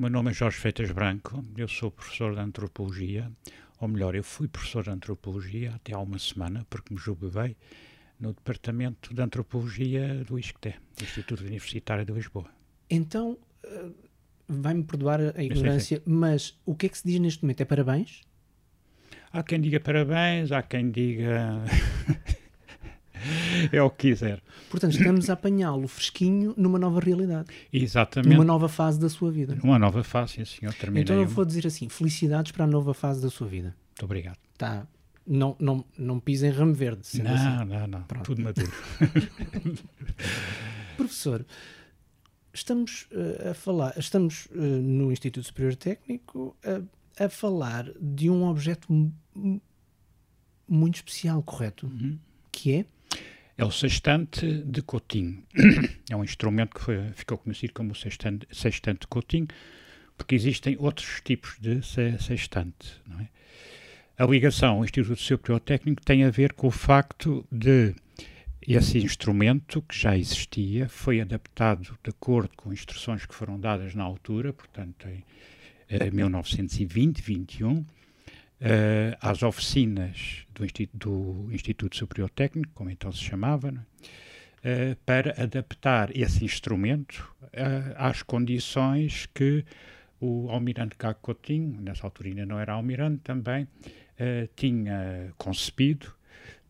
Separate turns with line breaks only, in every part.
O meu nome é Jorge Feitas Branco, eu sou professor de Antropologia, ou melhor, eu fui professor de Antropologia até há uma semana, porque me jubilei no Departamento de Antropologia do ISCTE, Instituto Universitário de Lisboa.
Então, uh, vai-me perdoar a ignorância, sim, sim. mas o que é que se diz neste momento? É parabéns?
Há quem diga parabéns, há quem diga. é o que quiser.
Portanto, estamos a apanhá-lo fresquinho numa nova realidade.
Exatamente.
Numa nova fase da sua vida.
Numa nova fase, sim, senhor. Terminei
então eu vou dizer assim: felicidades para a nova fase da sua vida.
Muito obrigado.
Tá. Não, não, não pisem ramo verde.
Não,
assim.
não, não. Pronto. Tudo maduro.
Professor, estamos uh, a falar, estamos uh, no Instituto Superior Técnico a, a falar de um objeto muito especial, correto?
Uhum.
Que é?
É o sextante de Coutinho. É um instrumento que foi, ficou conhecido como o sextante, de Coutinho, porque existem outros tipos de sextante. Não é? A ligação ao Instituto Superior Técnico tem a ver com o facto de esse instrumento, que já existia, foi adaptado de acordo com instruções que foram dadas na altura, portanto, em, em 1920, 21, uh, às oficinas do, Instituto, do Instituto Superior Técnico, como então se chamava, uh, para adaptar esse instrumento uh, às condições que o almirante Gago Coutinho, nessa altura ainda não era almirante também, tinha concebido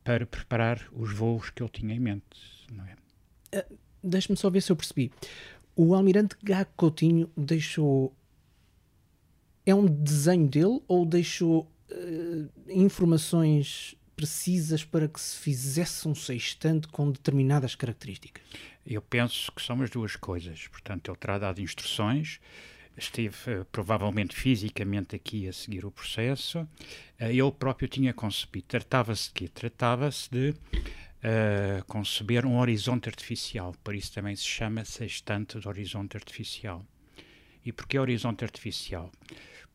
para preparar os voos que ele tinha em mente. É?
Deixe-me só ver se eu percebi. O almirante Gago Coutinho deixou é um desenho dele ou deixou uh, informações precisas para que se fizesse um sextante com determinadas características?
Eu penso que são as duas coisas. Portanto, ele terá dado instruções, esteve uh, provavelmente fisicamente aqui a seguir o processo. Ele próprio tinha concebido. Tratava-se de quê? Tratava-se de uh, conceber um horizonte artificial. Por isso também se chama sextante de horizonte artificial. E porquê horizonte artificial?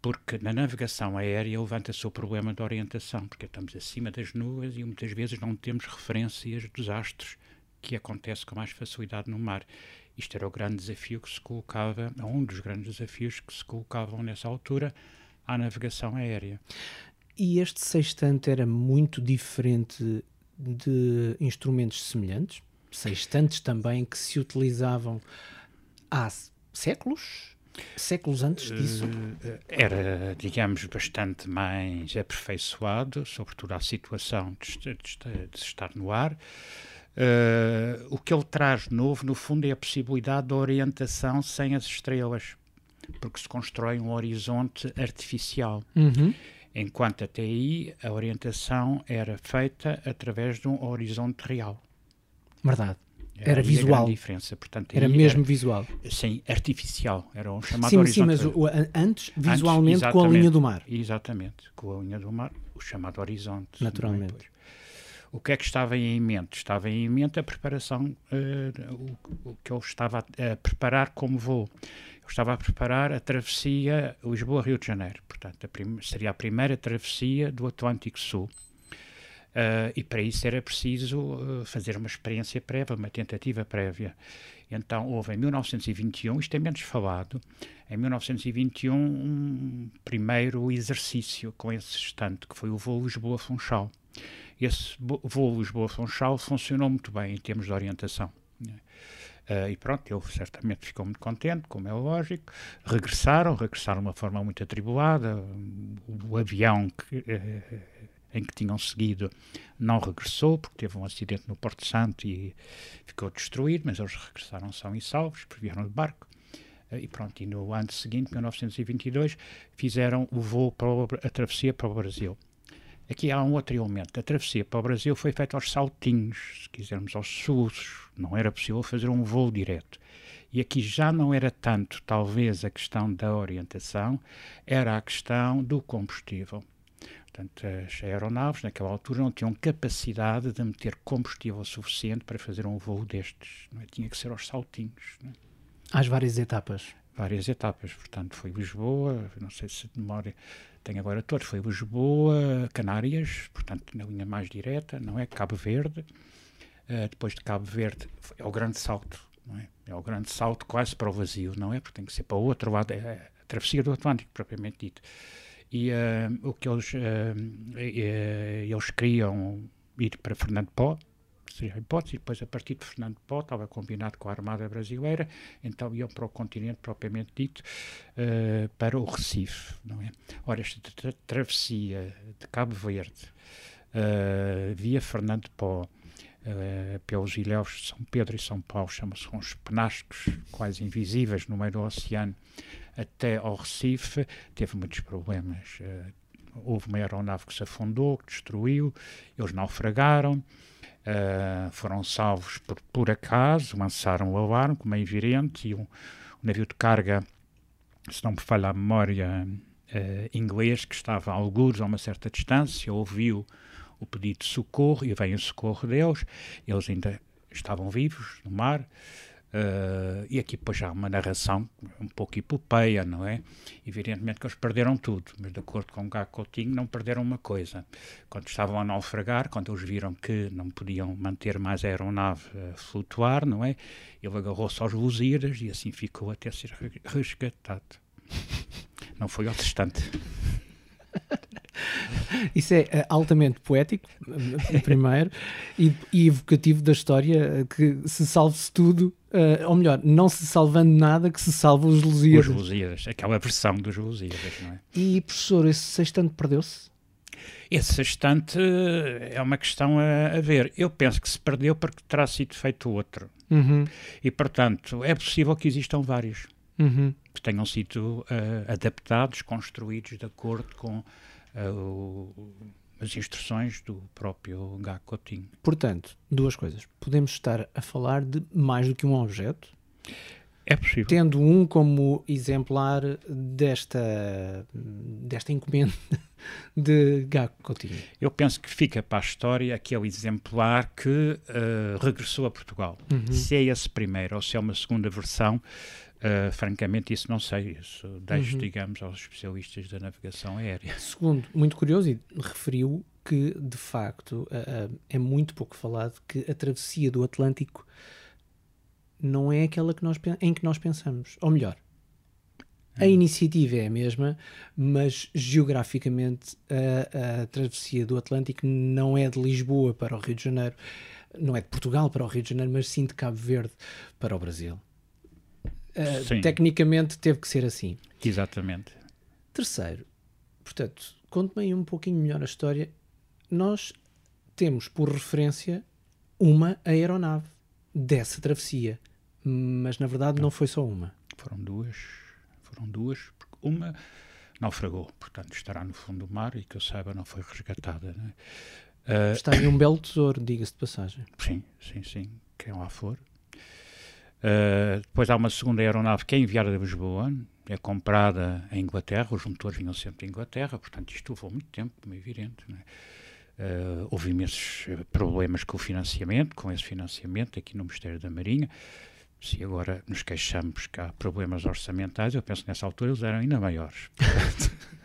Porque na navegação aérea levanta-se o problema da orientação, porque estamos acima das nuvens e muitas vezes não temos referências dos astros, que acontece com mais facilidade no mar. Isto era o grande desafio que se colocava, um dos grandes desafios que se colocavam nessa altura à navegação aérea.
E este sextante era muito diferente de instrumentos semelhantes, sextantes também que se utilizavam há séculos? Séculos antes disso? Uh,
era, digamos, bastante mais aperfeiçoado, sobretudo à situação de, de, de estar no ar. Uh, o que ele traz novo, no fundo, é a possibilidade da orientação sem as estrelas, porque se constrói um horizonte artificial.
Uhum.
Enquanto até aí a orientação era feita através de um horizonte real.
Verdade. Era, era visual.
diferença. Portanto,
era mesmo era, visual.
Sim, artificial. Era um chamado
sim,
horizonte.
Sim, mas o, antes, visualmente, antes, com a linha do mar.
Exatamente, com a linha do mar, o chamado horizonte.
Naturalmente.
O que é que estava em mente? Estava em mente a preparação, uh, o, o, que eu estava a, a, preparar como voo. Eu estava a preparar a travessia Lisboa-Rio de Janeiro. Portanto, a seria a primeira travessia do Atlântico Sul. Uh, e para isso era preciso uh, fazer uma experiência prévia, uma tentativa prévia. Então houve em 1921, isto é menos falado, em 1921 um primeiro exercício com esse estante, que foi o voo Lisboa-Funchal. Esse voo Lisboa-Funchal funcionou muito bem em termos de orientação. Uh, e pronto, ele certamente ficou muito contente, como é lógico. Regressaram, regressaram de uma forma muito atribulada. O, avião que uh, em que tinham seguido não regressou, porque teve um acidente no Porto Santo e ficou destruído, mas eles regressaram são e salvos, vieram de barco. Eh, e pronto, e no ano seguinte, 1922, fizeram o voo para o, a travessia para o Brasil. Aqui há um outro elemento. A travessia para o Brasil foi feita aos saltinhos, se quisermos, aos sus. Não era possível fazer um voo direto. E aqui já não era tanto, talvez, a questão da orientação, era a questão do combustível. Portanto, as aeronaves, naquela altura, não tinham capacidade de meter combustível suficiente para fazer um voo destes. É? Tinha que ser aos saltinhos. É?
Às várias etapas.
Várias etapas. Portanto, foi Lisboa, não sei se de memória tem agora todos, foi Lisboa, Canárias, portanto, na linha mais direta, não é? Cabo Verde. Uh, depois de Cabo Verde, é o grande salto, não é? É o grande salto quase para o vazio, não é? Porque tem que ser para o outro lado, é, a travessia do Atlântico, propriamente dito. E uh, o que eles, uh, eles queriam ir para Fernando Pó, seria a hipótese, e depois a partir de Fernando Pó, estava combinado com a Armada Brasileira, então iam para o continente propriamente dito, uh, para o Recife, não é? Ora, esta tra travessia de Cabo Verde, uh, via Fernando Pó, uh, pelos ilhéus de São Pedro e São Paulo, chama-se uns penascos quase invisíveis no meio do oceano, até ao Recife, teve muitos problemas. houve uma aeronave que se afundou, que destruiu, eles naufragaram, Uh, foram salvos por, por acaso, lançaram o alarme, como é evidente, e um, um navio de carga, se não me falha a memória, uh, inglês, que estava a algures a uma certa distância, ouviu o pedido de socorro e veio o socorro deles. Eles ainda estavam vivos no mar, Uh, e aqui depois há uma narração um pouco epopeia, não é? Evidentemente que eles perderam tudo, mas de acordo com o Gago Coutinho não perderam uma coisa. Quando estavam a naufragar, quando eles viram que não podiam manter mais a aeronave a flutuar, não é? Ele agarrou-se aos Lusíadas e assim ficou até ser resgatado. Não foi ao distante.
Isso é eh, altamente poético, eh, primeiro, e, e evocativo da história, eh, que se salve-se tudo, uh, ou melhor, não se salvando nada, que se salve os Lusíadas.
Os Lusíadas, aquela versão dos Lusíadas, não é?
E, professor, esse sextante perdeu-se?
Esse sextante é uma questão a, a, ver. Eu penso que se perdeu porque terá sido feito outro.
Uhum.
E, portanto, é possível que existam vários.
Uhum.
Que tenham sido uh, adaptados, construídos de acordo com as instruções do próprio Coutinho.
Portanto, duas coisas. Podemos estar a falar de mais do que um objeto.
É possível.
Tendo um como exemplar desta, desta encomenda de Coutinho.
Eu penso que fica para a história aquele exemplar que uh, regressou a Portugal.
Uhum.
Se é esse primeiro ou se é uma segunda versão, Uh, francamente, isso não sei. Isso deixo, uhum. digamos, aos especialistas da navegação aérea.
Segundo, muito curioso, e referiu que, de facto, uh, uh, é muito pouco falado que a travessia do Atlântico não é aquela que nós, em que nós pensamos. Ou melhor, a hum. iniciativa é a mesma, mas geograficamente a, a, travessia do Atlântico não é de Lisboa para o Rio de Janeiro, não é de Portugal para o Rio de Janeiro, mas sim de Cabo Verde para o Brasil. Uh, tecnicamente teve que ser assim.
Exatamente.
Terceiro, portanto, conte-me um pouquinho melhor a história. Nós temos por referência uma aeronave dessa travessia, mas na verdade não, não foi só uma.
Foram duas, foram duas, porque uma naufragou, portanto estará no fundo do mar e que eu saiba não foi resgatada. Né?
Uh, Está aí um belo tesouro, diga-se de passagem.
Sim, sim, sim, quem lá for. Uh, depois há uma segunda aeronave que é enviada de Lisboa, é comprada em Inglaterra, os motores vinham sempre de Inglaterra, portanto isto levou muito tempo, como é evidente. Uh, houve imensos problemas com o financiamento, com esse financiamento aqui no Ministério da Marinha. Se agora nos queixamos que há problemas orçamentais, eu penso que nessa altura eles eram ainda maiores.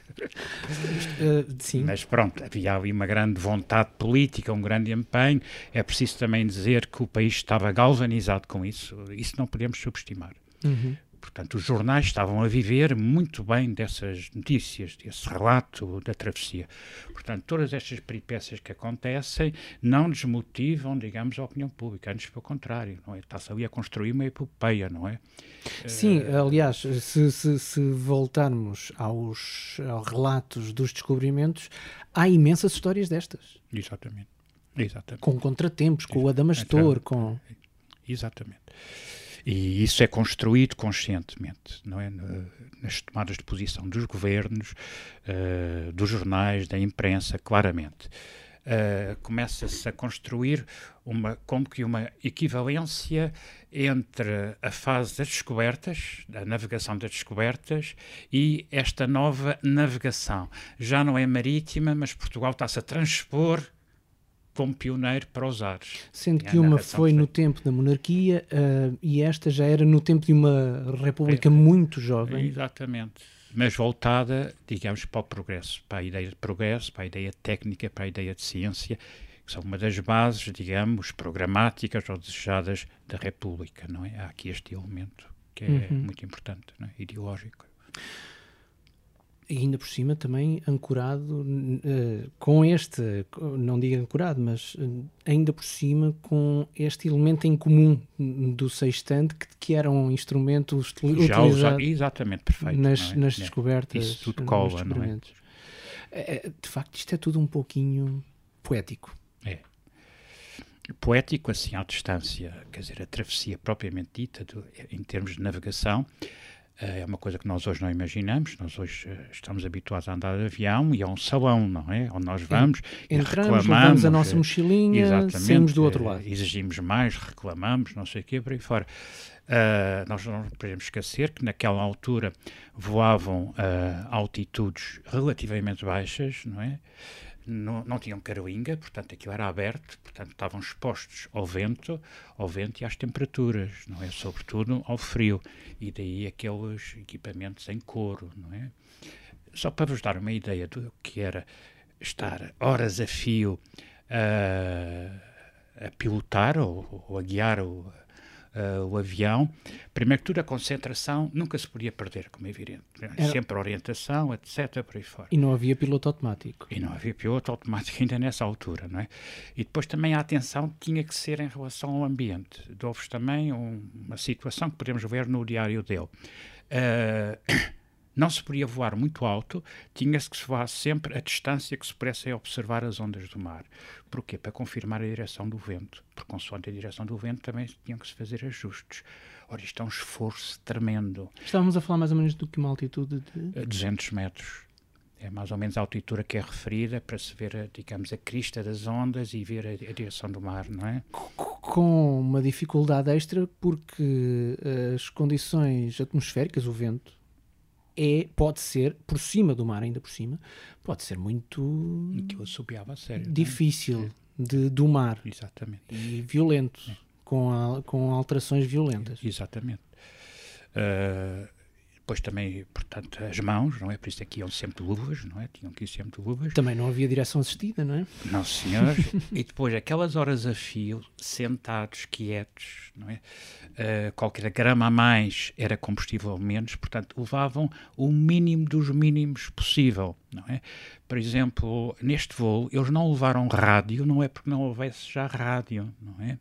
Uh.
Mas pronto, havia ali uma grande vontade política, um grande empenho. É preciso também dizer que o país estava galvanizado com isso. Isso não podemos subestimar.
Uhum.
Portanto, os jornais estavam a viver muito bem dessas notícias, desse relato da travessia. Portanto, todas estas peripécias que acontecem não desmotivam, digamos, a opinião pública, antes pelo contrário, não é? Está-se ali a construir uma epopeia, não é?
Sim, uh, aliás, se, se, se voltarmos aos, aos relatos dos descobrimentos, há imensas histórias destas.
Exatamente. Exatamente.
Com contratempos, com o Adamastor, com...
Exatamente. E isso é construído conscientemente, não é? Nas tomadas de posição dos governos, uh, dos jornais, da imprensa, claramente. Uh, começa-se a construir uma, como que uma equivalência entre a fase das descobertas, da navegação das descobertas, e esta nova navegação. Já não é marítima, mas Portugal está-se a transpor como pioneiro para os ares.
Sendo que uma foi no tempo da monarquia uh, e esta já era no tempo de uma república é, muito jovem.
Exatamente. Mas voltada, digamos, para o progresso, para a ideia de progresso, para a ideia técnica, para a ideia de ciência, que são uma das bases, digamos, programáticas ou desejadas da República, não é? Há aqui este elemento que é uhum. muito importante, é? ideológico.
E ainda por cima também ancorado uh, com este, não digo ancorado, mas uh, ainda por cima com este elemento em comum do sextante que, que era um instrumento
Já utilizado exatamente, perfeito,
nas,
é?
nas é. descobertas.
Isso tudo cola, não é?
é? De facto, isto é tudo um pouquinho poético.
É. Poético, assim, à distância, quer dizer, a travessia propriamente dita, do, em termos de navegação, é uma coisa que nós hoje não imaginamos. Nós hoje eh, estamos habituados a andar de avião e é um salão, não é? Onde nós vamos
Entramos, e reclamamos. a nossa mochilinha, saímos do outro lado.
Eh, exigimos mais, reclamamos, não sei o quê, por aí fora. Uh, nós não podemos esquecer que naquela altura voavam uh, a altitudes relativamente baixas, não é? Não, não tinham caroinga, portanto aquilo era aberto, portanto estavam expostos ao vento, ao vento e às temperaturas, não é? Sobretudo ao frio. E daí aqueles equipamentos em couro, não é? Só para vos dar uma ideia do que era estar horas a fio a, a pilotar ou, ou a guiar o, uh, o avião. Primeiro que tudo, a concentração nunca se podia perder, como é evidente. Era... Sempre a orientação, etc. Por aí fora.
E não havia piloto automático.
E não havia piloto automático ainda nessa altura, não é? E depois também a atenção tinha que ser em relação ao ambiente. Houve também um, uma situação que podemos ver no diário dele. Uh, não se podia voar muito alto, tinha-se que se voar sempre a distância que se pudesse observar as ondas do mar. Porquê? Para confirmar a direção do vento. Por consoante a direção do vento também tinham que se fazer ajustes. Ora, isto é um esforço tremendo.
Estávamos a falar mais ou menos do que uma altitude de...
200 metros. É mais ou menos a altura que é referida para se ver, digamos, a crista das ondas e ver a, a direção do mar, não é?
Com uma dificuldade extra, porque as condições atmosféricas, o vento, é, pode ser, por cima do mar, ainda por cima, pode ser muito
que eu assobiava a sério,
é? difícil é? de domar
Exatamente.
e violento, é. com, a, com alterações violentas.
Exatamente. Uh, depois também, portanto, as mãos, não é? Por isso é que iam sempre luvas, não é? Tinham que ir sempre luvas.
Também não havia direção assistida, não é?
Não, senhor. e depois, aquelas horas a fio, sentados, quietos, não é? Uh, qualquer grama a mais era combustível menos, portanto, levavam o mínimo dos mínimos possível, não é? Por exemplo, neste voo, eles não levaram rádio, não é porque não houvesse já rádio, não é?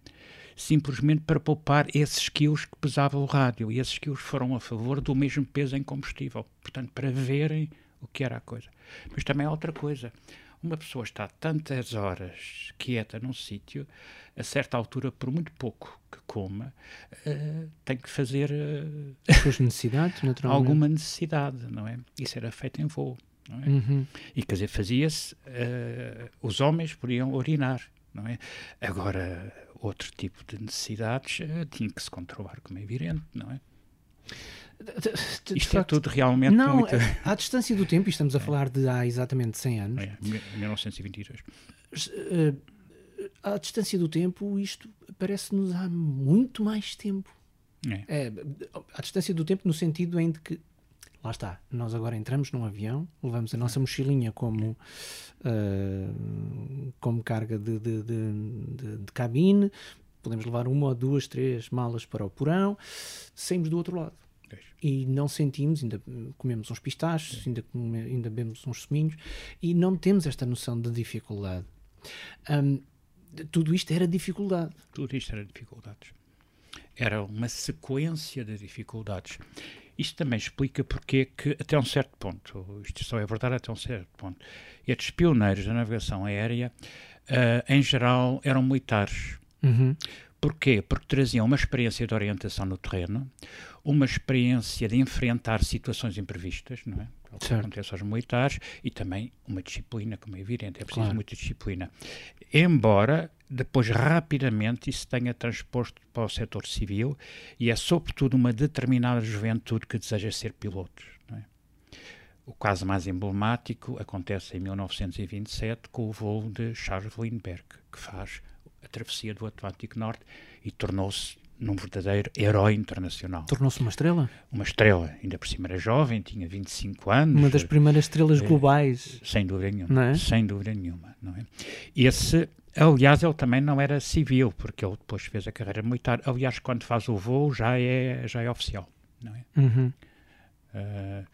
Simplesmente para poupar esses quilos que pesava o rádio. E esses quilos foram a favor do mesmo peso em combustível. Portanto, para verem o que era a coisa. Mas também há outra coisa. Uma pessoa está tantas horas quieta num sítio, a certa altura, por muito pouco que coma, uh, tem que fazer uh,
suas necessidades, naturalmente.
alguma necessidade, não é? Isso era feito em voo. Não é? Uhum. E quer dizer, fazia-se, uh, os homens podiam urinar, não é? Agora, outro tipo de necessidades uh, tinha que se controlar, como é evidente, não é? De, de, Isto é tudo realmente
não, muito... à distância do tempo, e estamos a é. falar de há exatamente 100 anos.
É, 1922.
Uh, à distância do tempo, isto parece-nos há muito mais tempo. É. É, à distância do tempo, no sentido em que lá está, nós agora entramos num avião, levamos a nossa mochilinha como, uh, como carga de, de, de, de, cabine, podemos levar uma ou duas, três malas para o porão, saímos do outro lado. E não sentimos, ainda comemos uns pistachos, ainda, come, ainda bebemos uns suminhos, e não temos esta noção de dificuldade. Um, tudo isto era dificuldade.
Tudo isto era dificuldades. Era uma sequência de dificuldades. Isto também explica porque é que, até um certo ponto, isto só é verdade até um certo ponto, estes pioneiros da navegação aérea, uh, em geral, eram militares. Uhum. Porquê? Porque traziam uma experiência de orientação no terreno, uma experiência de enfrentar situações imprevistas, não é? O que acontece aos militares, e também uma disciplina, como é evidente, é preciso claro. muita disciplina. Embora depois rapidamente isso tenha transposto para o setor civil e é sobretudo uma determinada juventude que deseja ser pilotos. É? O caso mais emblemático acontece em 1927 com o voo de Charles Lindbergh, que faz a travessia do Atlântico Norte e tornou-se num verdadeiro herói internacional.
Tornou-se uma estrela?
Uma estrela, ainda por cima era jovem, tinha 25 anos.
Uma das primeiras estrelas é, globais.
Sem dúvida nenhuma. É? Sem dúvida nenhuma. Não é? Esse Aliás, ele também não era civil, porque ele depois fez a carreira militar. Aliás, quando faz o voo já é, já é oficial, não é? Uhum. Uh,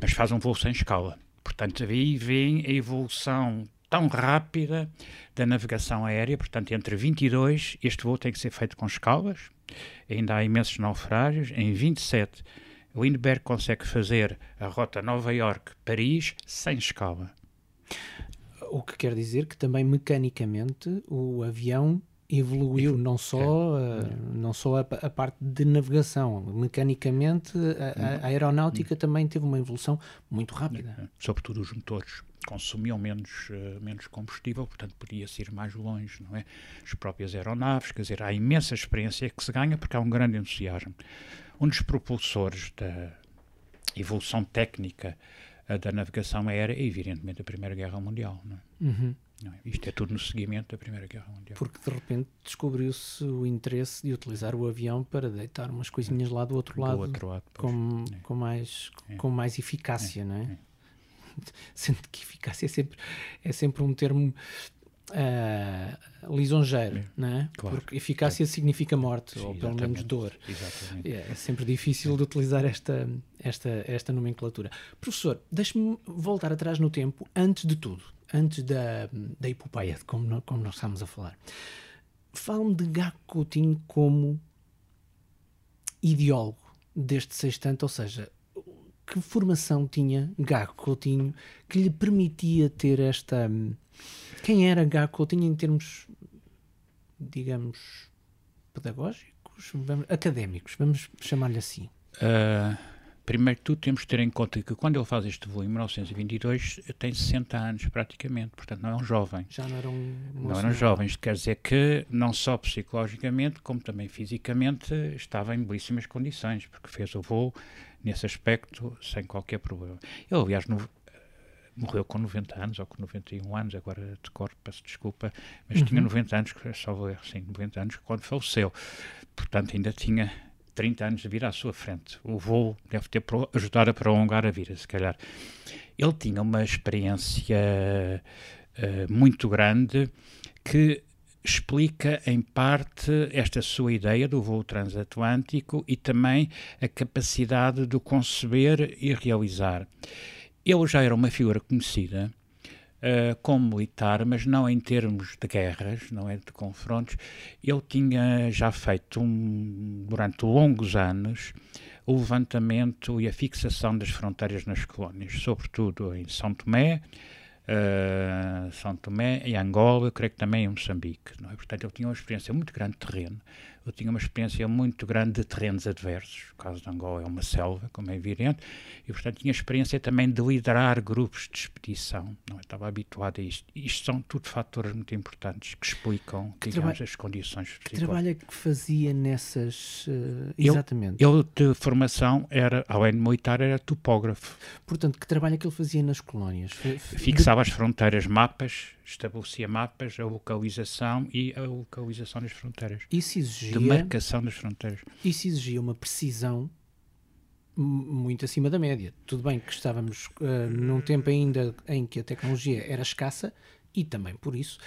mas faz um voo sem escala. Portanto, aí vem a evolução tão rápida da navegação aérea, portanto, entre 22, este voo tem que ser feito com escalas, ainda há imensos naufrágios, em 27, o Lindbergh consegue fazer a rota Nova York-Paris sem escala.
O que quer dizer que também mecanicamente o avião evoluiu não só, é. não só a, a, parte de navegação, mecanicamente a, a aeronáutica também teve uma evolução muito rápida. É,
sobretudo os motores consumiam menos, uh, menos combustível, portanto podia-se ir mais longe, não é? As próprias aeronaves, quer dizer, há imensa experiência que se ganha porque há um grande entusiasmo. Um dos propulsores da evolução técnica uh, da navegação aérea é evidentemente a Primeira Guerra Mundial, não é? Uhum. É? Isto é tudo no seguimento da Primeira Guerra Mundial.
Porque de repente descobriu-se o interesse de utilizar o avião para deitar umas coisinhas lá do outro lado, do outro lado com, é. com, mais, é. com mais eficácia, é. não é? é? Sendo que eficácia é sempre, é sempre um termo uh, lisonjeiro, é. não é? Claro. Porque eficácia significa morte, Sim, ou pelo menos dor. Exatamente. É, é sempre difícil de utilizar esta, esta, esta nomenclatura. Professor, deixe-me voltar atrás no tempo, antes de tudo antes da, da epopeia, como, como nós estamos a falar. Fala-me de Gago Coutinho como ideólogo deste sextante, ou seja, que formação tinha Gago Coutinho que lhe permitia ter esta. Quem era Gago Coutinho em termos, digamos, pedagógicos, académicos, vamos chamar-lhe assim?
Uh, Primeiro que tudo, temos que ter em conta que quando ele faz este voo em 1922, tem 60 anos praticamente, portanto não é um jovem.
Já não era um
Não eram jovens, quer dizer que não só psicologicamente, como também fisicamente, estava em belíssimas condições, porque fez o voo nesse aspecto sem qualquer problema. Ele, aliás, no, morreu com 90 anos ou com 91 anos, agora de cor, peço desculpa, mas uhum. tinha 90 anos, só vou erro, sim, 90 anos quando faleceu. Portanto, ainda tinha 30 anos de vida à sua frente. O voo deve ter ajudado a prolongar a vida, se calhar. Ele tinha uma experiência uh, muito grande que explica em parte esta sua ideia do voo transatlântico e também a capacidade de conceber e realizar. Ele já era uma figura conhecida uh, como militar, mas não em termos de guerras, não é de confrontos. Ele tinha já feito um, durante longos anos o levantamento e a fixação das fronteiras nas colónias, sobretudo em São Tomé, uh, São Tomé e Angola, creio que também em Moçambique. Não é? Portanto, ele tinha uma experiência muito grande de terreno eu tinha uma experiência muito grande de terrenos adversos. O caso de Angola é uma selva, como é evidente, e portanto tinha experiência também de liderar grupos de expedição. Não, eu estava habituado a isto. Isto são tudo fatores muito importantes que explicam que digamos, as condições
Que trabalho é que fazia nessas. Uh, exatamente.
Ele, ele, de formação, era, além de militar, era topógrafo.
Portanto, que trabalho é que ele fazia nas colónias?
Fixava de... as fronteiras, mapas, estabelecia mapas, a localização e a localização das fronteiras.
Isso exigia,
de marcação das fronteiras.
Isso exigia uma precisão muito acima da média. Tudo bem que estávamos uh, num tempo ainda em que a tecnologia era escassa e também por isso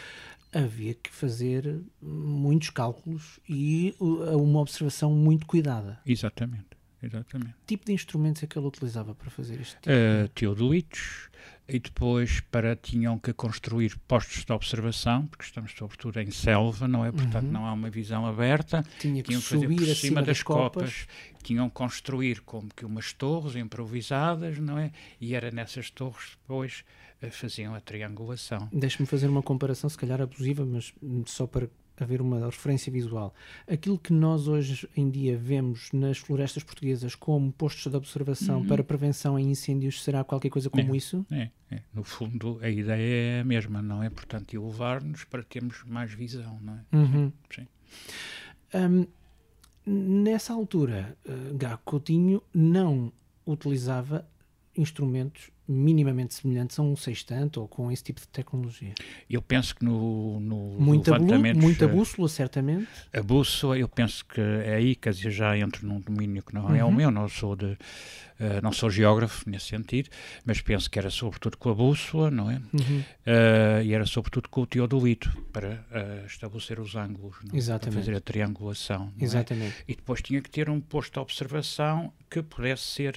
havia que fazer muitos cálculos e uh, uma observação muito cuidada.
Exatamente. Exatamente.
Que tipo de instrumentos é que ele utilizava para fazer isto? Tipo?
Uh, teodolitos, e depois para tinham que construir postos de observação, porque estamos sobretudo em selva, não é? Portanto, uhum. não há uma visão aberta.
Tinha que tinham que fazer por cima, cima das, das copas. copas.
Tinham que construir como que umas torres improvisadas, não é? E era nessas torres depois eh, faziam a triangulação.
Deixe-me fazer uma comparação, se calhar abusiva, mas só para haver uma referência visual. Aquilo que nós hoje em dia vemos nas florestas portuguesas como postos de observação uhum. para prevenção em incêndios será qualquer coisa como
é,
isso?
É, é, No fundo, a ideia é a mesma, não é? Portanto, elevar-nos para termos mais visão, não é?
Uhum. Sim. Um, nessa altura, uh, Gago Coutinho não utilizava instrumentos minimamente semelhantes a um sextante ou com esse tipo de tecnologia?
Eu penso que no, no
muita levantamento... Muita bússola, certamente.
A bússola, eu penso que é aí, quer dizer, já entro num domínio que não uhum. é o uhum. meu, não sou de Uh, não sou geógrafo nesse sentido, mas penso que era sobretudo com a bússola, não é?
Uhum.
Uh, e era sobretudo com o teodolito para uh, estabelecer os ângulos, é? para fazer a triangulação.
É? Exatamente.
É? E depois tinha que ter um posto de observação que pudesse ser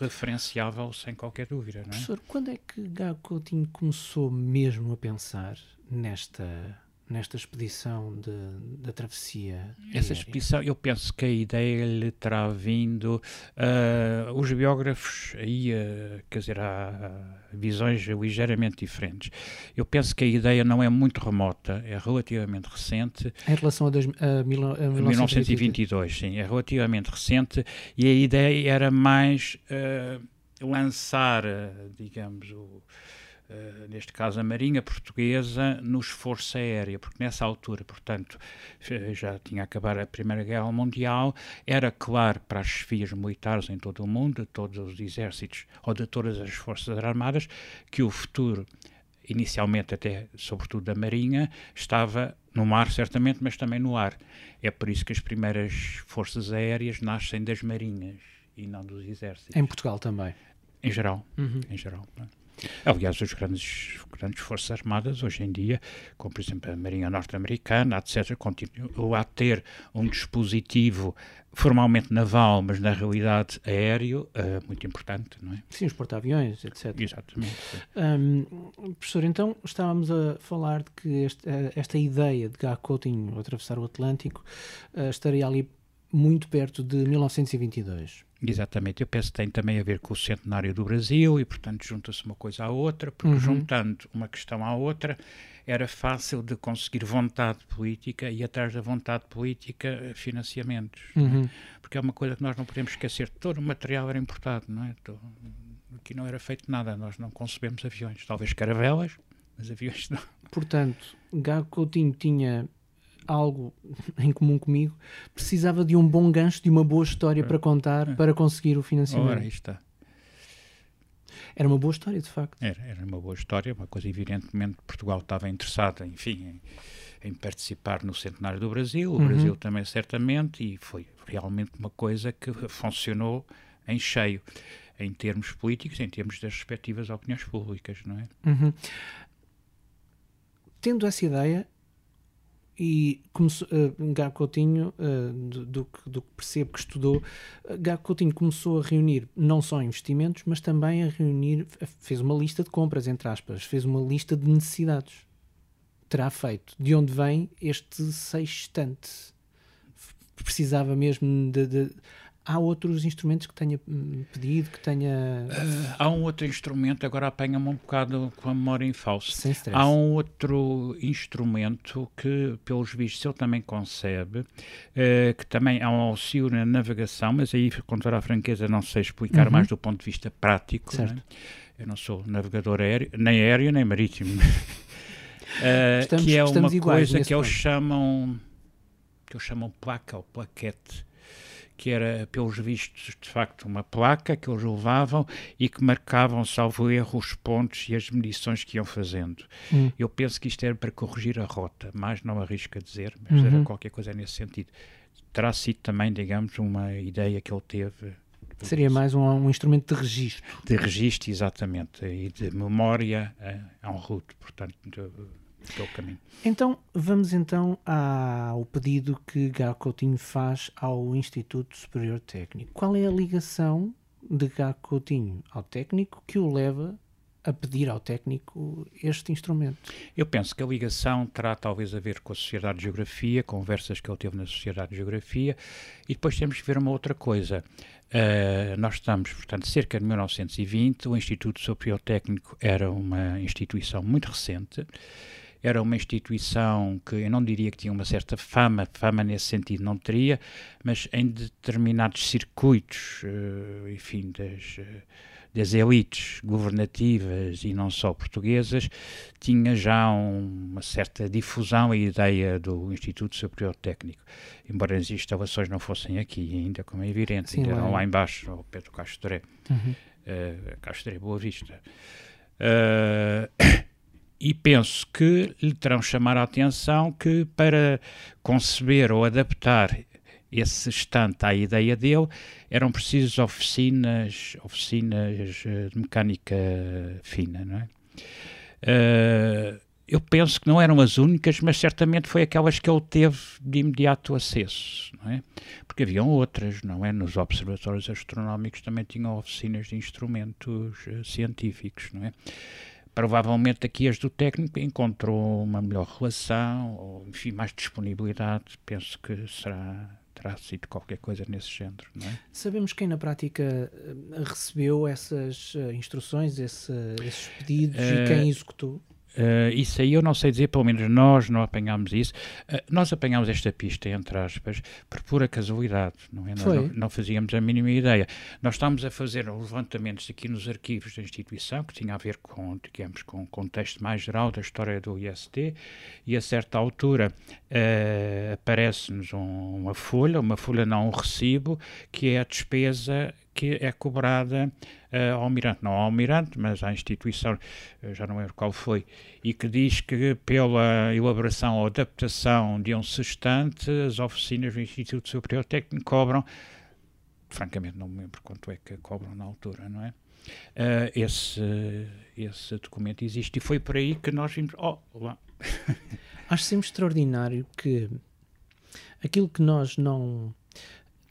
referenciável sem qualquer dúvida. Não é?
Professor, quando é que Gago Coutinho começou mesmo a pensar nesta nesta expedição de, da travessia?
Essa expedição, eu penso que a ideia lhe terá vindo. Uh, os biógrafos, aí, uh, quer dizer, há visões ligeiramente diferentes. Eu penso que a ideia não é muito remota, é relativamente recente.
Em relação a, dois, a, mil, a
1922, sim, é relativamente recente e a ideia era mais uh, lançar, digamos, o eh, neste caso a Marinha Portuguesa, no esforço aéreo, porque nessa altura, portanto, já tinha acabado a Primeira Guerra Mundial, era claro para as chefias militares em todo o mundo, de todos os exércitos ou de todas as forças armadas, que o futuro, inicialmente até, sobretudo da Marinha, estava no mar, certamente, mas também no ar. É por isso que as primeiras forças aéreas nascem das marinhas e não dos exércitos.
Em Portugal também?
Em geral,
uhum.
em geral. É? Aliás, as grandes, grandes forças armadas hoje em dia, como por exemplo a Marinha Norte-Americana, etc., continuam a ter um dispositivo formalmente naval, mas na realidade aéreo, uh, muito importante, não é?
Sim, os porta-aviões, etc.
Exatamente.
Um, professor, então estávamos a falar de que este, eh, esta ideia de Gá Coutinho atravessar o Atlântico uh, estaria ali muito perto de 1922.
Exatamente, eu penso que tem também a ver com o centenário do Brasil e, portanto, junta-se uma coisa à outra, porque uhum. juntando uma questão à outra era fácil de conseguir vontade política e, atrás da vontade política, financiamentos. É?
Uhum.
Porque é uma coisa que nós não podemos esquecer: todo o material era importado, não é? Aqui não era feito nada, nós não concebemos aviões, talvez caravelas, mas aviões não.
Portanto, Gago Coutinho tinha algo em comum comigo, precisava de um bom gancho, de uma boa história para contar é. para conseguir o financiamento.
Ora, está.
Era uma boa história, de facto.
Era, era uma boa história, uma coisa evidentemente Portugal estava interessado, enfim, em, em participar no centenário do Brasil, o uhum. Brasil também certamente, e foi realmente uma coisa que funcionou em cheio, em termos políticos, em termos das respectivas opiniões públicas, não é?
Uhum. Tendo essa ideia, e começou, uh, Gago Coutinho, uh, do, do, do, que percebo que estudou, uh, Gago Coutinho começou a reunir não só investimentos, mas também a reunir, fez uma lista de compras, entre aspas, fez uma lista de necessidades. Terá feito. De onde vem este sextante? Precisava mesmo de, de Há outros instrumentos que tenha hum, pedido, que tenha.
Uh, há um outro instrumento, agora apanha-me um bocado com a memória em falso.
Sem stress.
Há um outro instrumento que, pelos vistos, ele também concebe, uh, que também há um auxílio na navegação, mas aí, com toda a franqueza, não sei explicar uhum. mais do ponto de vista prático.
Certo.
Né? Eu não sou navegador aéreo, nem aéreo nem marítimo. uh, estamos, que é uma coisa que eles chamam que eles chamam placa ou plaquete que era, pelos vistos, de facto, uma placa que eles levavam e que marcavam, salvo erro, os pontos e as medições que iam fazendo.
Hum.
Eu penso que isto era para corrigir a rota, mas não arrisco a dizer, mas uhum. era qualquer coisa nesse sentido. Terá sido também, digamos, uma ideia que ele teve.
Seria mais um, um, instrumento de registro.
De registro, exatamente, e de memória en route, portanto, de, é o caminho.
Então, vamos então ao pedido que Gá Coutinho faz ao Instituto Superior Técnico. Qual é a ligação de Gá Coutinho ao técnico que o leva a pedir ao técnico este instrumento?
Eu penso que a ligação terá talvez a ver com a Sociedade de Geografia, conversas que ele teve na Sociedade de Geografia, e depois temos que ver uma outra coisa. Uh, nós estamos, portanto, cerca de 1920, o Instituto Superior Técnico era uma instituição muito recente, era uma instituição que eu não diria que tinha uma certa fama, fama nesse sentido não teria, mas em determinados circuitos, uh, enfim, das, uh, das elites governativas e não só portuguesas, tinha já um, uma certa difusão a ideia do Instituto Superior Técnico, embora as instalações não fossem aqui ainda, como é evidente,
Sim,
ainda
lá,
eram lá embaixo, ao pé do Castoré,
uhum.
uh, Castoré Boa Vista. Uh, e penso que lhe terão chamar a atenção que para conceber ou adaptar esse estante à ideia dele, eram precisas oficinas, oficinas eh, de mecânica fina, não é? Uh, eu penso que não eram as únicas, mas certamente foi aquelas que ele teve de imediato acesso, não é? Porque haviam outras, não é? Nos observatórios astronómicos também tinham oficinas de instrumentos uh, científicos, não é? Provavelmente aqui as do técnico encontrou uma melhor relação, ou enfim, mais disponibilidade, penso que será terá sido qualquer coisa nesse género, não é?
Sabemos quem na prática eh, recebeu essas eh, instruções, esse, esses pedidos uh, e quem executou?
Uh, isso aí eu não sei dizer, pelo menos nós não apanhámos isso. Uh, nós apanhámos esta pista, entre aspas, por pura casualidade, não é? Não, não, fazíamos a mínima ideia. Nós estávamos a fazer levantamentos aqui nos arquivos da instituição, que tinha a ver com, digamos, com o contexto mais geral da história do IST, e a certa altura uh, aparece-nos um, uma folha, uma folha não um recibo, que é a despesa que é cobrada uh, ao Almirante, não ao Almirante, mas à instituição, já não lembro qual foi, e que diz que pela elaboração ou adaptação de um sextante, as oficinas do Instituto Superior Técnico cobram, francamente não me lembro quanto é que cobram na altura, não é? Uh, esse, esse documento existe e foi por aí que nós vimos, oh, lá.
Acho sempre extraordinário que aquilo que nós não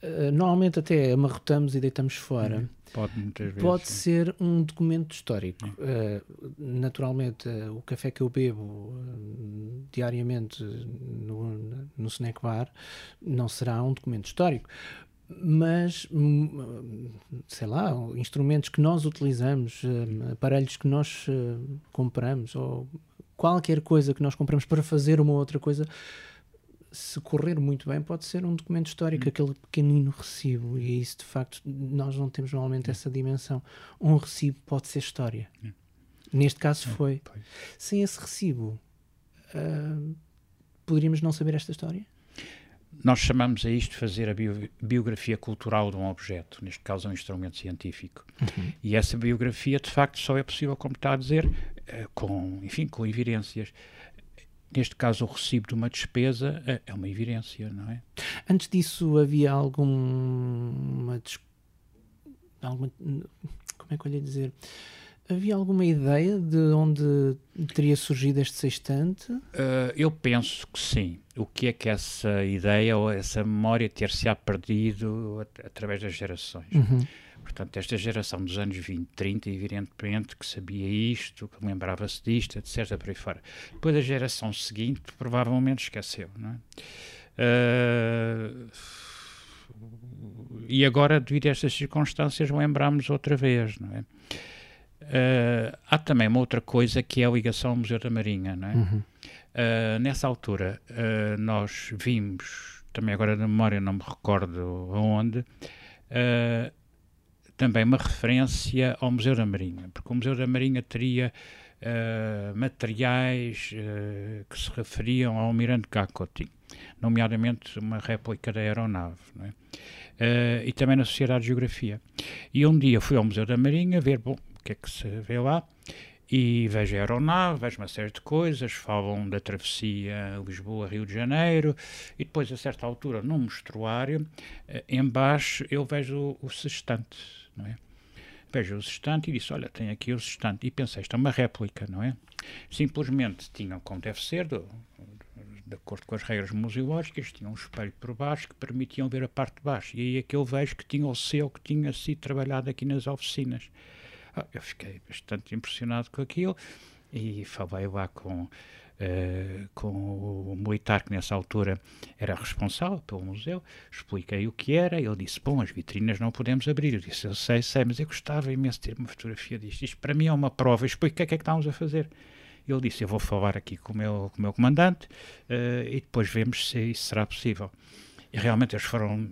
uh, normalmente até amarrotamos e deitamos fora. Uhum.
Pode, vezes,
pode ser um documento histórico. Uh, naturalmente, uh, o café que eu bebo diariamente no, no snack bar não será um documento histórico, mas hum, sei lá, instrumentos que nós utilizamos, aparelhos que nós compramos ou qualquer coisa que nós compramos para fazer uma outra coisa se correr muito bem, pode ser um documento histórico, hum. aquele pequenino recibo, e isso de facto nós não temos normalmente hum. essa dimensão. Um recibo pode ser história. Hum. Neste caso é, foi. Sem esse recibo, uh, poderíamos não saber esta história?
Nós chamamos a isto de fazer a bio, biografia cultural de um objeto, neste caso um instrumento científico. Uhum. E essa biografia, de facto, só é possível, como está a dizer, uh, com, enfim, com evidências neste caso o recibo de uma despesa é, é uma evidência, não é?
Antes disso havia alguma, alguma como é que eu ia dizer? Havia alguma ideia de onde teria surgido este sextante? Uh,
eu penso que sim. O que é que essa ideia ou essa memória ter-se-á perdido at através das gerações? Uhum. Portanto, esta geração dos anos 20, 30, evidentemente que sabia isto, que lembrava-se disto, etc. por aí fora. Depois a geração seguinte provavelmente esqueceu, não é? Uh, e agora, devido a estas circunstâncias, lembramos outra vez, não é? Uh, há também uma outra coisa que é a ligação ao Museu da Marinha, não é? Uhum. Uh, nessa altura, nós vimos, também agora na memória não me recordo aonde, também uma referência ao Museu da Marinha, porque o Museu da Marinha teria uh, materiais uh, que se referiam ao Almirante Gacotti, nomeadamente uma réplica da aeronave, é? uh, e também na Sociedade de Geografia. E um dia fui ao Museu da Marinha ver, bom, o que é que se vê lá, e vejo a aeronave, vejo uma série de coisas, falam da travessia Lisboa-Rio de Janeiro, e depois, a certa altura, num mostruário, embaixo eu vejo o, o sextante, não é? Vejo o sextante e disse, olha, tem aqui o sextante. E pensei, isto é uma réplica, não é? Simplesmente tinham, como deve ser, do, de acordo com as regras museológicas, tinham um espelho por baixo que permitiam ver a parte de baixo. E aí é que eu vejo que tinha o seu que tinha sido trabalhado aqui nas oficinas. Ah, eu fiquei bastante impressionado com aquilo e falei lá com uh, com o militar que nessa altura era responsável pelo museu, expliquei o que era, ele disse, bom, as vitrinas não podemos abrir, eu disse, eu sei, sei, mas eu gostava imenso de ter uma fotografia disto, isto para mim é uma prova, expliquei o que é que estamos a fazer. Ele disse, eu vou falar aqui com o meu, com o meu comandante uh, e depois vemos se isso será possível. E realmente eles foram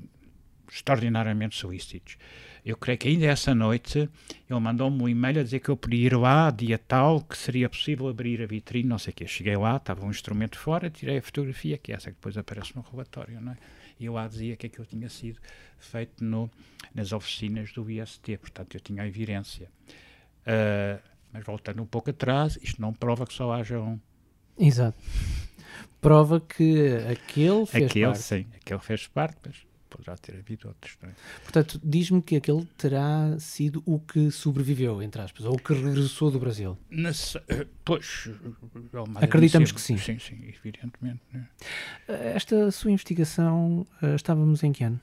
extraordinariamente solícitos. Eu creio que ainda essa noite ele mandou-me um e-mail a dizer que eu podia ir lá, dia tal, que seria possível abrir a vitrine, não sei o quê. Cheguei lá, estava um instrumento fora, tirei a fotografia, que é essa que depois aparece no relatório, não é? E eu lá dizia que aquilo tinha sido feito no, nas oficinas do IST, portanto eu tinha a evidência. Uh, mas voltando um pouco atrás, isto não prova que só haja um.
Exato. Prova que aquele fez
aquele,
parte.
sim, aquele fez parte, mas poderá ter havido outros. É?
Portanto, diz-me que aquele terá sido o que sobreviveu, entre aspas, ou o que regressou do Brasil.
Nesse, eh, pois,
acreditamos que sim.
Sim, sim, evidentemente. Né?
Esta sua investigação, eh, estávamos em que ano?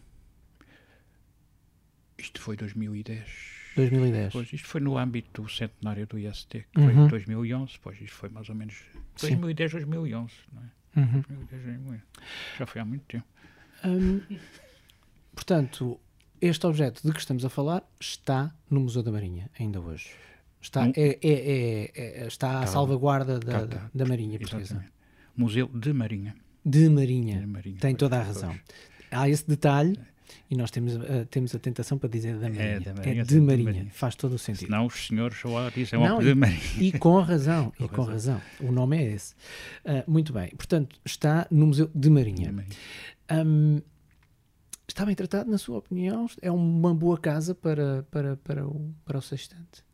Isto foi 2010.
2010.
Pois, isto foi no âmbito do centenário do IST, que uhum. foi em 2011, pois isto foi mais ou menos 2010, 2011, não é? Uhum. 2010, 2011. Já foi há muito tempo.
Hum, portanto, este objeto de que estamos a falar está no Museu da Marinha, ainda hoje. Está, hum? é, é, é, é, está à tá, salvaguarda da, tá, tá, da Marinha Portuguesa.
Museu de Marinha.
De Marinha. De Marinha Tem toda a razão. Há esse detalhe e nós temos, uh, temos a tentação para dizer da Marinha. É, da Marinha, é de, Marinha. Marinha. Faz todo o sentido.
Não, os senhores só dizem Não, de Marinha.
E com razão. com e com razão. razão. O nome é esse. Uh, muito bem. Portanto, está no Museu de Marinha. De Marinha. Um, está bem tratado, na sua opinião? É uma boa casa para, para, para, o, para o sextante?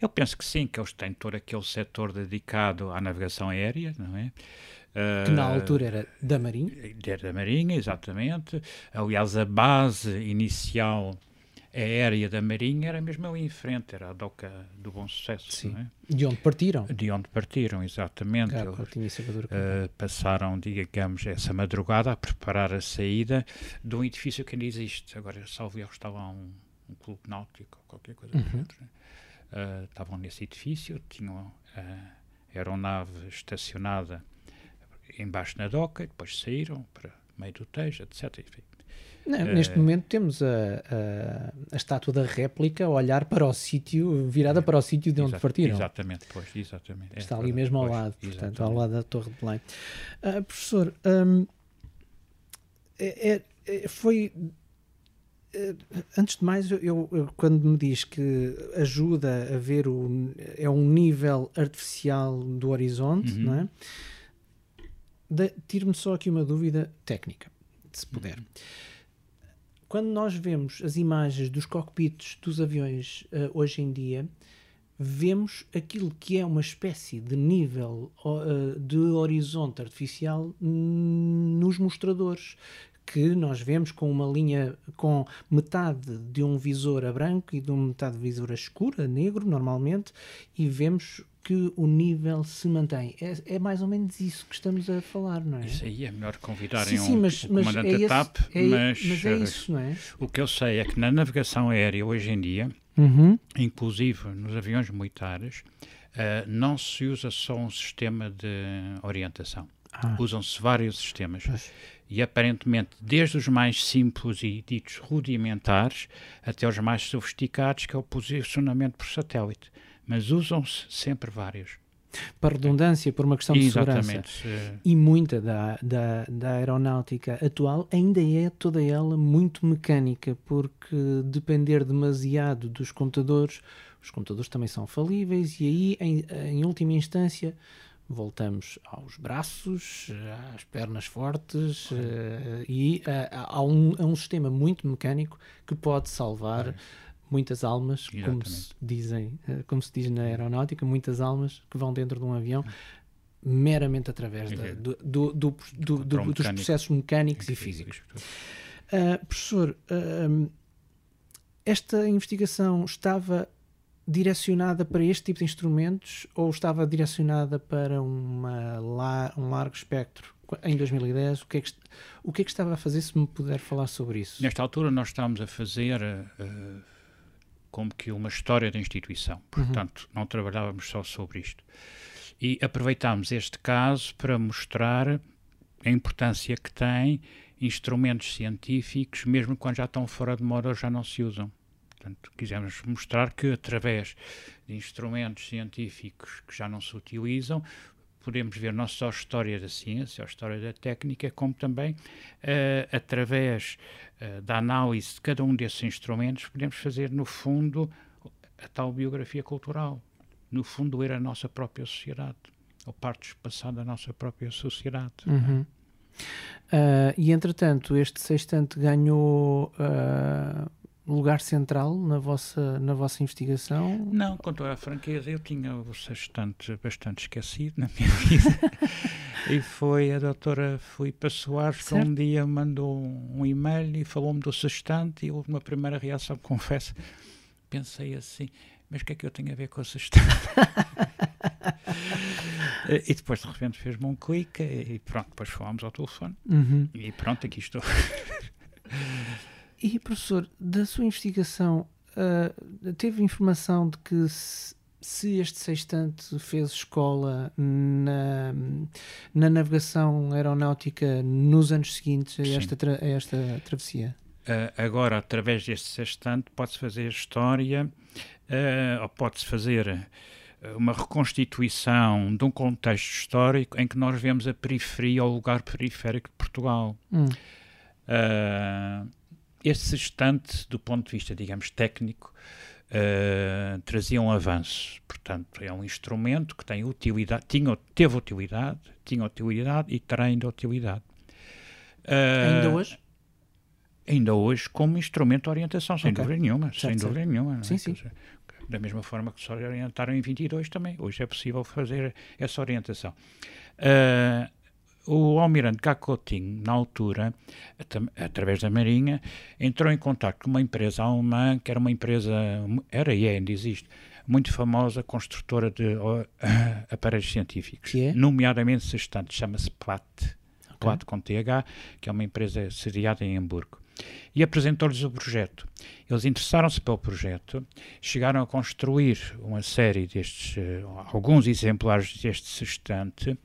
Eu penso que sim, que eles têm todo aquele setor dedicado à navegação aérea, não é?
Que na altura era da Marinha?
Era da Marinha, exatamente. Aliás, a base inicial aérea da Marinha era mesmo ali em frente, era a Doca do Bom Sucesso. Sim. É?
De onde partiram?
De onde partiram, exatamente. Claro, Eles, uh, passaram, digamos, essa madrugada a preparar a saída de um edifício que ainda existe. Agora, salvo erro, estava um, um clube náutico, qualquer coisa uhum. dentro. Uh, estavam nesse edifício, tinham a aeronave estacionada embaixo na doca, depois saíram para meio do Tejo, etc. Enfim.
Não, neste uh, momento temos a, a, a, estátua da réplica a olhar para o sítio, virada para o sítio de onde partiram.
Exatamente, pois, exatamente.
É Está é, ali mesmo ao pois, lado, portanto, exatamente. ao lado da Torre de Belém. Uh, professor, um, é, é, é foi. Eh, antes de mais, eu, eu, quando me diz que ajuda a ver o. é um nível artificial do horizonte, uhum. não é? Tire-me só aqui uma dúvida técnica, se puder. Uhum. Quando nós vemos as imagens dos cockpits dos aviões uh, hoje em dia, vemos aquilo que é uma espécie de nível uh, de horizonte artificial nos mostradores que nós vemos com uma linha com metade de um visor a branco e de uma metade de visor a escura, negro normalmente, e vemos que o nível se mantém. É, é, mais ou menos isso que estamos a falar, não é?
Isso aí é melhor convidarem sim, sim, mas, um, comandante é TAP,
é, mas, mas é isso, não é?
O que eu sei é que na navegação aérea hoje em dia,
uhum.
inclusive nos aviões militares, uh, não se usa só um sistema de orientação. Ah. Usam-se vários sistemas. Pois. E aparentemente, desde os mais simples e ditos rudimentares até os mais sofisticados, que é o posicionamento por satélite mas usam-se sempre vários.
Para redundância, por uma questão de Exatamente. segurança. E muita da, da, da aeronáutica atual ainda é toda ela muito mecânica, porque depender demasiado dos computadores, os computadores também são falíveis, e aí, em, em última instância, voltamos aos braços, às pernas fortes uh, e uh, há um, a um sistema muito mecânico que pode salvar muitas almas, como se, dizem, eh, como se diz na aeronáutica, muitas almas que vão dentro de um avião meramente através da, do, do, do, dos processos mecânicos e físicos. Uh, professor, esta investigação estava direcionada para este tipo de instrumentos ou estava direcionada para uma, um largo espectro? Em 2010, o que, é que, o que é que estava a fazer, se me puder falar sobre isso?
Nesta altura, nós estávamos a fazer uh, como que uma história da instituição. Uhum. Portanto, uhum. não trabalhávamos só sobre isto. E aproveitámos este caso para mostrar a importância que tem instrumentos científicos, mesmo quando já estão fora de moda ou já não se usam. Portanto, quisemos mostrar que através de instrumentos científicos que já não se utilizam, podemos ver não só a história da ciência, a história da técnica, como também uh, através uh, da análise de cada um desses instrumentos, podemos fazer, no fundo, a tal biografia cultural. No fundo, ler a nossa própria sociedade, ou partes passadas da nossa própria sociedade.
Uhum. Uh, e entretanto, este sextante ganhou uh, lugar central na vossa, na vossa investigação?
Não, quanto à franqueza, eu tinha o sextante bastante esquecido na minha vida. e foi a doutora Filipa Soares que um dia mandou um e-mail e falou-me do sextante e houve uma primeira reação, confesso, pensei assim, mas o que é que eu tenho a ver com o sextante? e depois de repente fez-me um clique e pronto, depois falámos ao telefone uhum. e pronto, aqui estou.
E professor, da sua investigação, uh, teve informação de que se, se este sextante fez escola na, na navegação aeronáutica nos anos seguintes a esta, tra, a esta travessia?
Uh, agora, através deste sextante, pode-se fazer história, uh, ou pode-se fazer uma reconstituição de um contexto histórico em que nós vemos a periferia, o lugar periférico de Portugal. Hum. Uh, este sextante, do ponto de vista, digamos, técnico, uh, trazia um avanço. Portanto, é um instrumento que tem utilidade, tinha, teve utilidade, tinha utilidade e terá ainda utilidade.
Uh, ainda hoje?
Ainda hoje como instrumento de orientação, sem okay. dúvida nenhuma. Certo, sem certo. dúvida nenhuma.
Sim, é? sim.
Dizer, da mesma forma que se orientaram em 22 também. Hoje é possível fazer essa orientação. Uh, o almirante Cacotinho, na altura, através da Marinha, entrou em contato com uma empresa alemã, que era uma empresa, era e ainda existe, muito famosa, construtora de uh, aparelhos científicos,
que é?
nomeadamente sextantes, chama-se Platt, okay. Platt com TH, que é uma empresa sediada em Hamburgo e apresentou-lhes o projeto. Eles interessaram-se pelo projeto, chegaram a construir uma série destes, uh, alguns exemplares deste sextante.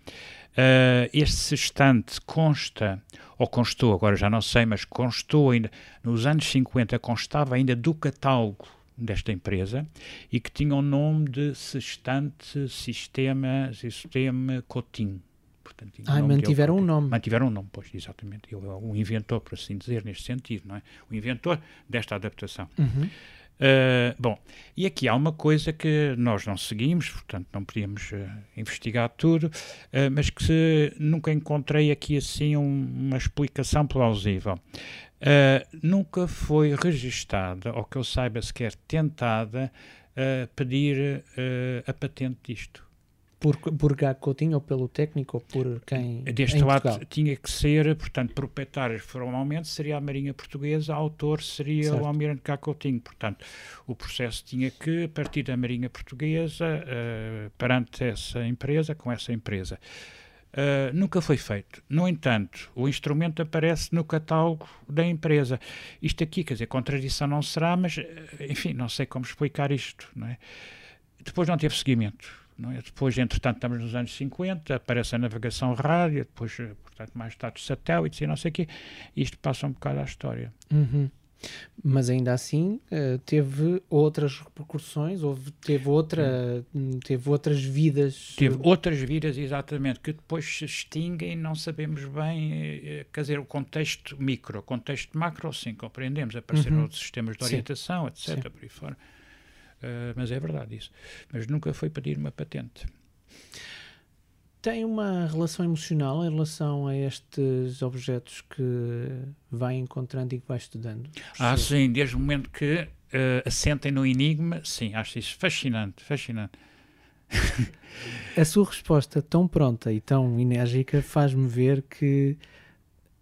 Uh, este sextante consta, ou constou, agora já não sei, mas constou ainda, nos anos 50, constava ainda do catálogo desta empresa e que tinha o nome de Sextante Sistema, Sistema Cotim.
Portanto, ah, mantiveram um nome.
Mantiveram um nome, pois, exatamente. Ele é o inventor, por assim dizer, neste sentido, não é? O inventor desta adaptação.
Uhum.
Uh, bom, e aqui há uma coisa que nós não seguimos, portanto não podíamos uh, investigar tudo, uh, mas que se, nunca encontrei aqui assim um, uma explicação plausível. nunca foi registada, ou que eu saiba sequer tentada, pedir a patente disto.
Por, por Gago Coutinho ou pelo técnico ou por quem?
Deste lado tinha que ser, portanto, proprietários formalmente seria a Marinha Portuguesa, autor seria certo. o Almirante Gago Coutinho. Portanto, o processo tinha que partir da Marinha Portuguesa uh, perante essa empresa, com essa empresa. Uh, nunca foi feito. No entanto, o instrumento aparece no catálogo da empresa. Isto aqui, quer dizer, contradição não será, mas, enfim, não sei como explicar isto. Não é? Depois não teve seguimento é? Depois, entretanto, estamos nos anos 50, aparece a navegação rádio, depois, eh, portanto, mais tarde satélites e não sei o quê. Isto passa um bocado à história.
Uhum. Mas ainda assim uh, teve outras repercussões, houve, teve, outra, hum, teve outras vidas.
Teve outras vidas, exatamente, que depois se extinguem não sabemos bem, uh, quer dizer, o contexto micro, o contexto macro, sim, compreendemos, apareceram uhum. outros sistemas de orientação, sim. etc., sim. por aí fora. Uh, mas é verdade isso. Mas nunca foi pedir uma patente.
Tem uma relação emocional em relação a estes objetos que vai encontrando e que vai estudando?
Ah, sim, desde o momento que uh, assentem no enigma, sim, acho isso fascinante, fascinante.
a sua resposta tão pronta e tão enérgica faz-me ver que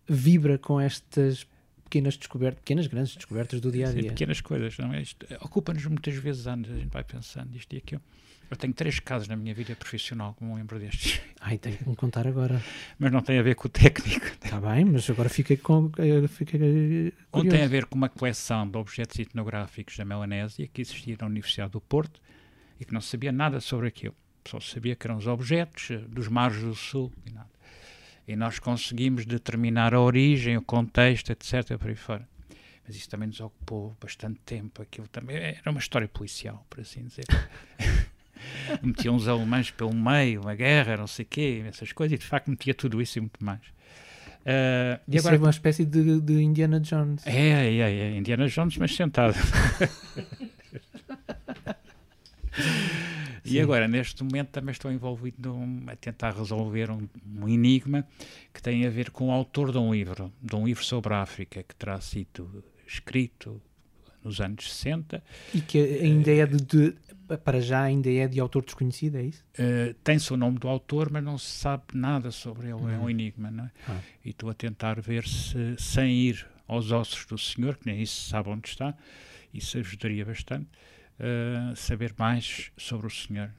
vibra com estas pequenas descobertas, pequenas grandes descobertas do dia a dia. Sim,
pequenas coisas, não é? Ocupa-nos muitas vezes anos, a gente vai pensando isto e aquilo. Eu tenho três casos na minha vida profissional que me lembro destes.
Ai, tenho que me contar agora.
mas não tem a ver com o técnico.
Está bem, mas agora fiquei com. Eh, fiquei
eh, um tem a ver com uma coleção de objetos etnográficos da Melanésia que existia na Universidade do Porto e que não sabia nada sobre aquilo. Só sabia que eram os objetos eh, dos mares do Sul e nada e nós conseguimos determinar a origem, o contexto, etc. por aí fora. Mas isso também nos ocupou bastante tempo. Aquilo também era uma história policial, por assim dizer. metia uns alemães pelo meio, uma guerra, não sei o quê, essas coisas, e de facto metia tudo isso e muito mais.
Uh, e isso agora, é uma espécie de, de Indiana Jones.
É, é, é, é, Indiana Jones, mas sentado. E agora, neste momento, também estou envolvido num, a tentar resolver um, um, enigma que tem a ver com o autor de um livro, de um livro sobre a África, que terá sido escrito nos anos 60.
E que ainda é de, de para já ainda é de autor desconhecido, é isso?
Uh, Tem-se o nome do autor, mas não se sabe nada sobre ele, uhum. é um uhum. enigma, não é? Ah. E estou a tentar ver se, sem ir aos ossos do senhor, que nem isso sabe onde está, isso ajudaria bastante, uh, saber mais sobre o senhor.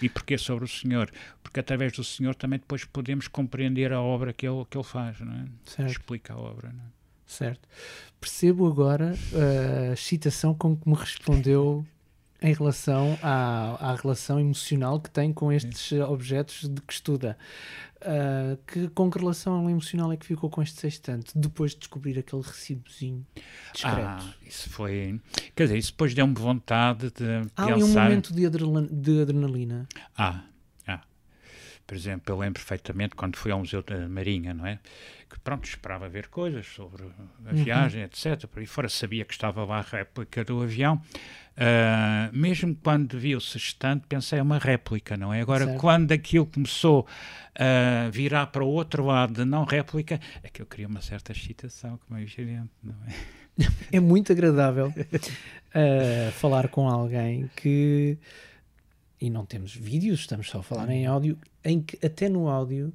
E porquê sobre o Senhor? Porque através do Senhor também depois podemos compreender a obra que ele, que ele faz, não é? Certo. Explica a obra, não é?
Certo. Percebo agora a excitação com que me respondeu em relação à, à relação emocional que tem com estes Sim. objetos de que estuda. Uh, que, com que relação emocional é que ficou com este sextante depois de descobrir aquele recibozinho discreto?
Ah, isso foi. Quer dizer, isso depois deu-me vontade de.
Há pensar... um momento de, adrenalina,
ah. Por exemplo, eu lembro perfeitamente quando fui ao Museu da Marinha, não é? que pronto, esperava ver coisas sobre a uhum. viagem, uhum. etc. Por aí fora sabia que estava lá a réplica do avião. Uh, mesmo quando vi o sextante, pensei é uma réplica, não é? Agora, certo. quando aquilo começou a virar para o outro lado de não réplica, é que eu queria uma certa excitação, como é evidente, não é?
É muito agradável uh, falar com alguém que. E não temos vídeos, estamos só a falar em áudio, em que até no áudio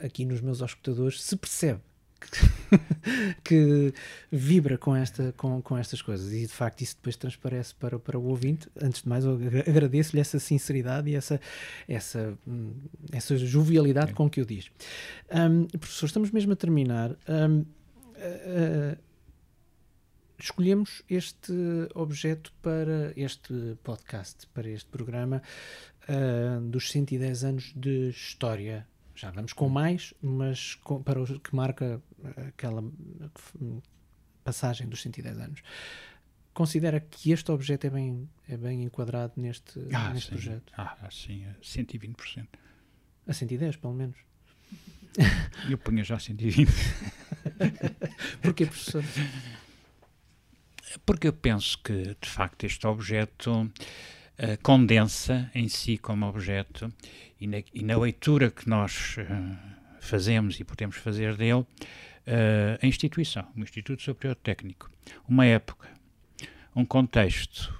aqui nos meus escutadores se percebe que, que, vibra com, esta, com, com estas coisas e de facto isso depois transparece para, para o ouvinte. Antes de mais, eu agradeço-lhe essa sinceridade e essa, essa, hum, essa jovialidade é. com que o diz. Um, professor, estamos mesmo a terminar. Um, uh, uh, escolhemos este objeto para este podcast, para este programa uh, dos 110 anos de história já vamos com mais, mas com, para o que marca aquela passagem dos 110 anos. Considera que este objeto é bem, é bem enquadrado neste, ah, neste
sim.
projeto?
Ah, sim, a 120%.
A 110, pelo menos.
Eu ponho já a 120.
Porquê, professor?
Porque eu penso que, de facto, este objeto uh, condensa em si como objeto e na, e na leitura que nós uh, fazemos e podemos fazer dele, uh, a instituição, o Instituto Superior Técnico, uma época, um contexto,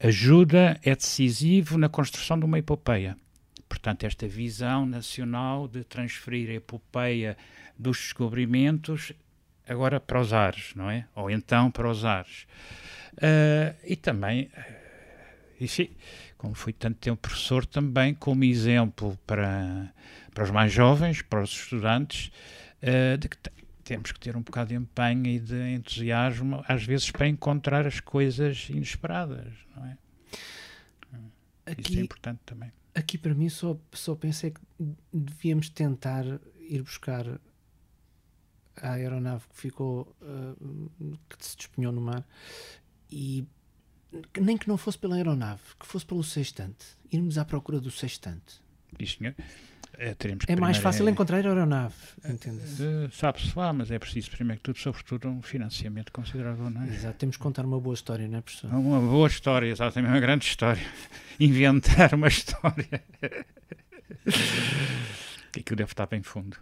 ajuda, é decisivo na construção de uma epopeia. Portanto, esta visão nacional de transferir a epopeia dos descobrimentos agora para os ares, não é? Ou então para os ares. Uh, e também enfim, como fui tanto tempo professor, também como exemplo para, para os mais jovens, para os estudantes, uh, de que temos que ter um bocado de empenho e de entusiasmo, às vezes para encontrar as coisas inesperadas, não é? Aqui, Isso é importante também.
Aqui para mim só, só pensei que devíamos tentar ir buscar a aeronave que ficou, uh, que se despenhou no mar e nem que não fosse pela aeronave, que fosse pelo sextante, irmos à procura do sextante.
Isso, senhor. É,
é mais fácil é, encontrar a aeronave, entende-se?
Uh, Sabe-se lá, mas é preciso, primeiro que tudo, sobretudo, um financiamento considerável, não é?
Exato, temos que contar uma boa história, não é, professor?
Uma boa história, exatamente, uma grande história. Inventar uma história. que aquilo deve estar bem fundo.